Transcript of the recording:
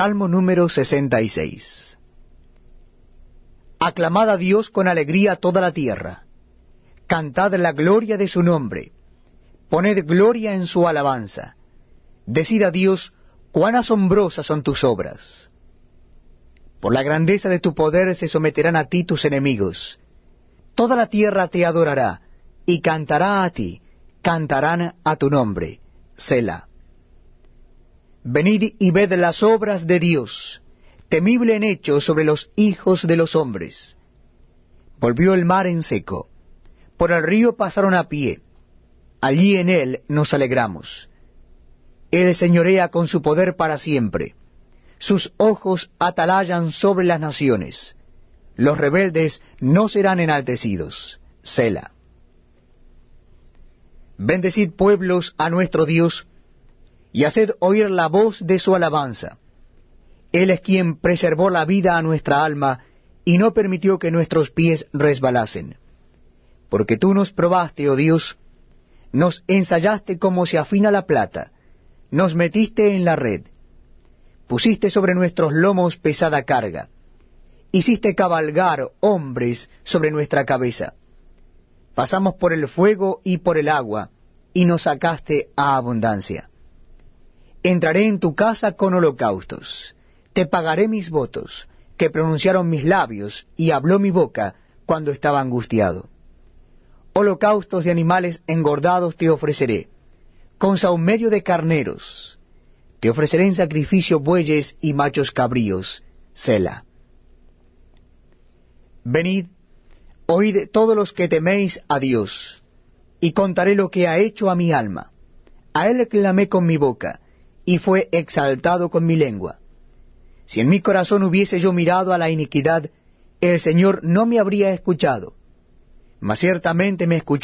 Salmo número 66. Aclamad a Dios con alegría toda la tierra. Cantad la gloria de su nombre. Poned gloria en su alabanza. Decid a Dios cuán asombrosas son tus obras. Por la grandeza de tu poder se someterán a ti tus enemigos. Toda la tierra te adorará y cantará a ti, cantarán a tu nombre. Selah. Venid y ved las obras de Dios, temible en hecho sobre los hijos de los hombres. Volvió el mar en seco, por el río pasaron a pie, allí en él nos alegramos. Él señorea con su poder para siempre, sus ojos atalayan sobre las naciones, los rebeldes no serán enaltecidos. Sela. Bendecid pueblos a nuestro Dios, y haced oír la voz de su alabanza. Él es quien preservó la vida a nuestra alma y no permitió que nuestros pies resbalasen. Porque tú nos probaste, oh Dios, nos ensayaste como se afina la plata, nos metiste en la red, pusiste sobre nuestros lomos pesada carga, hiciste cabalgar hombres sobre nuestra cabeza. Pasamos por el fuego y por el agua, y nos sacaste a abundancia. Entraré en tu casa con holocaustos. Te pagaré mis votos, que pronunciaron mis labios y habló mi boca cuando estaba angustiado. Holocaustos de animales engordados te ofreceré, con saumerio de carneros. Te ofreceré en sacrificio bueyes y machos cabríos. Sela. Venid, oíd todos los que teméis a Dios, y contaré lo que ha hecho a mi alma. A él clamé con mi boca, y fue exaltado con mi lengua. Si en mi corazón hubiese yo mirado a la iniquidad, el Señor no me habría escuchado, mas ciertamente me escuchó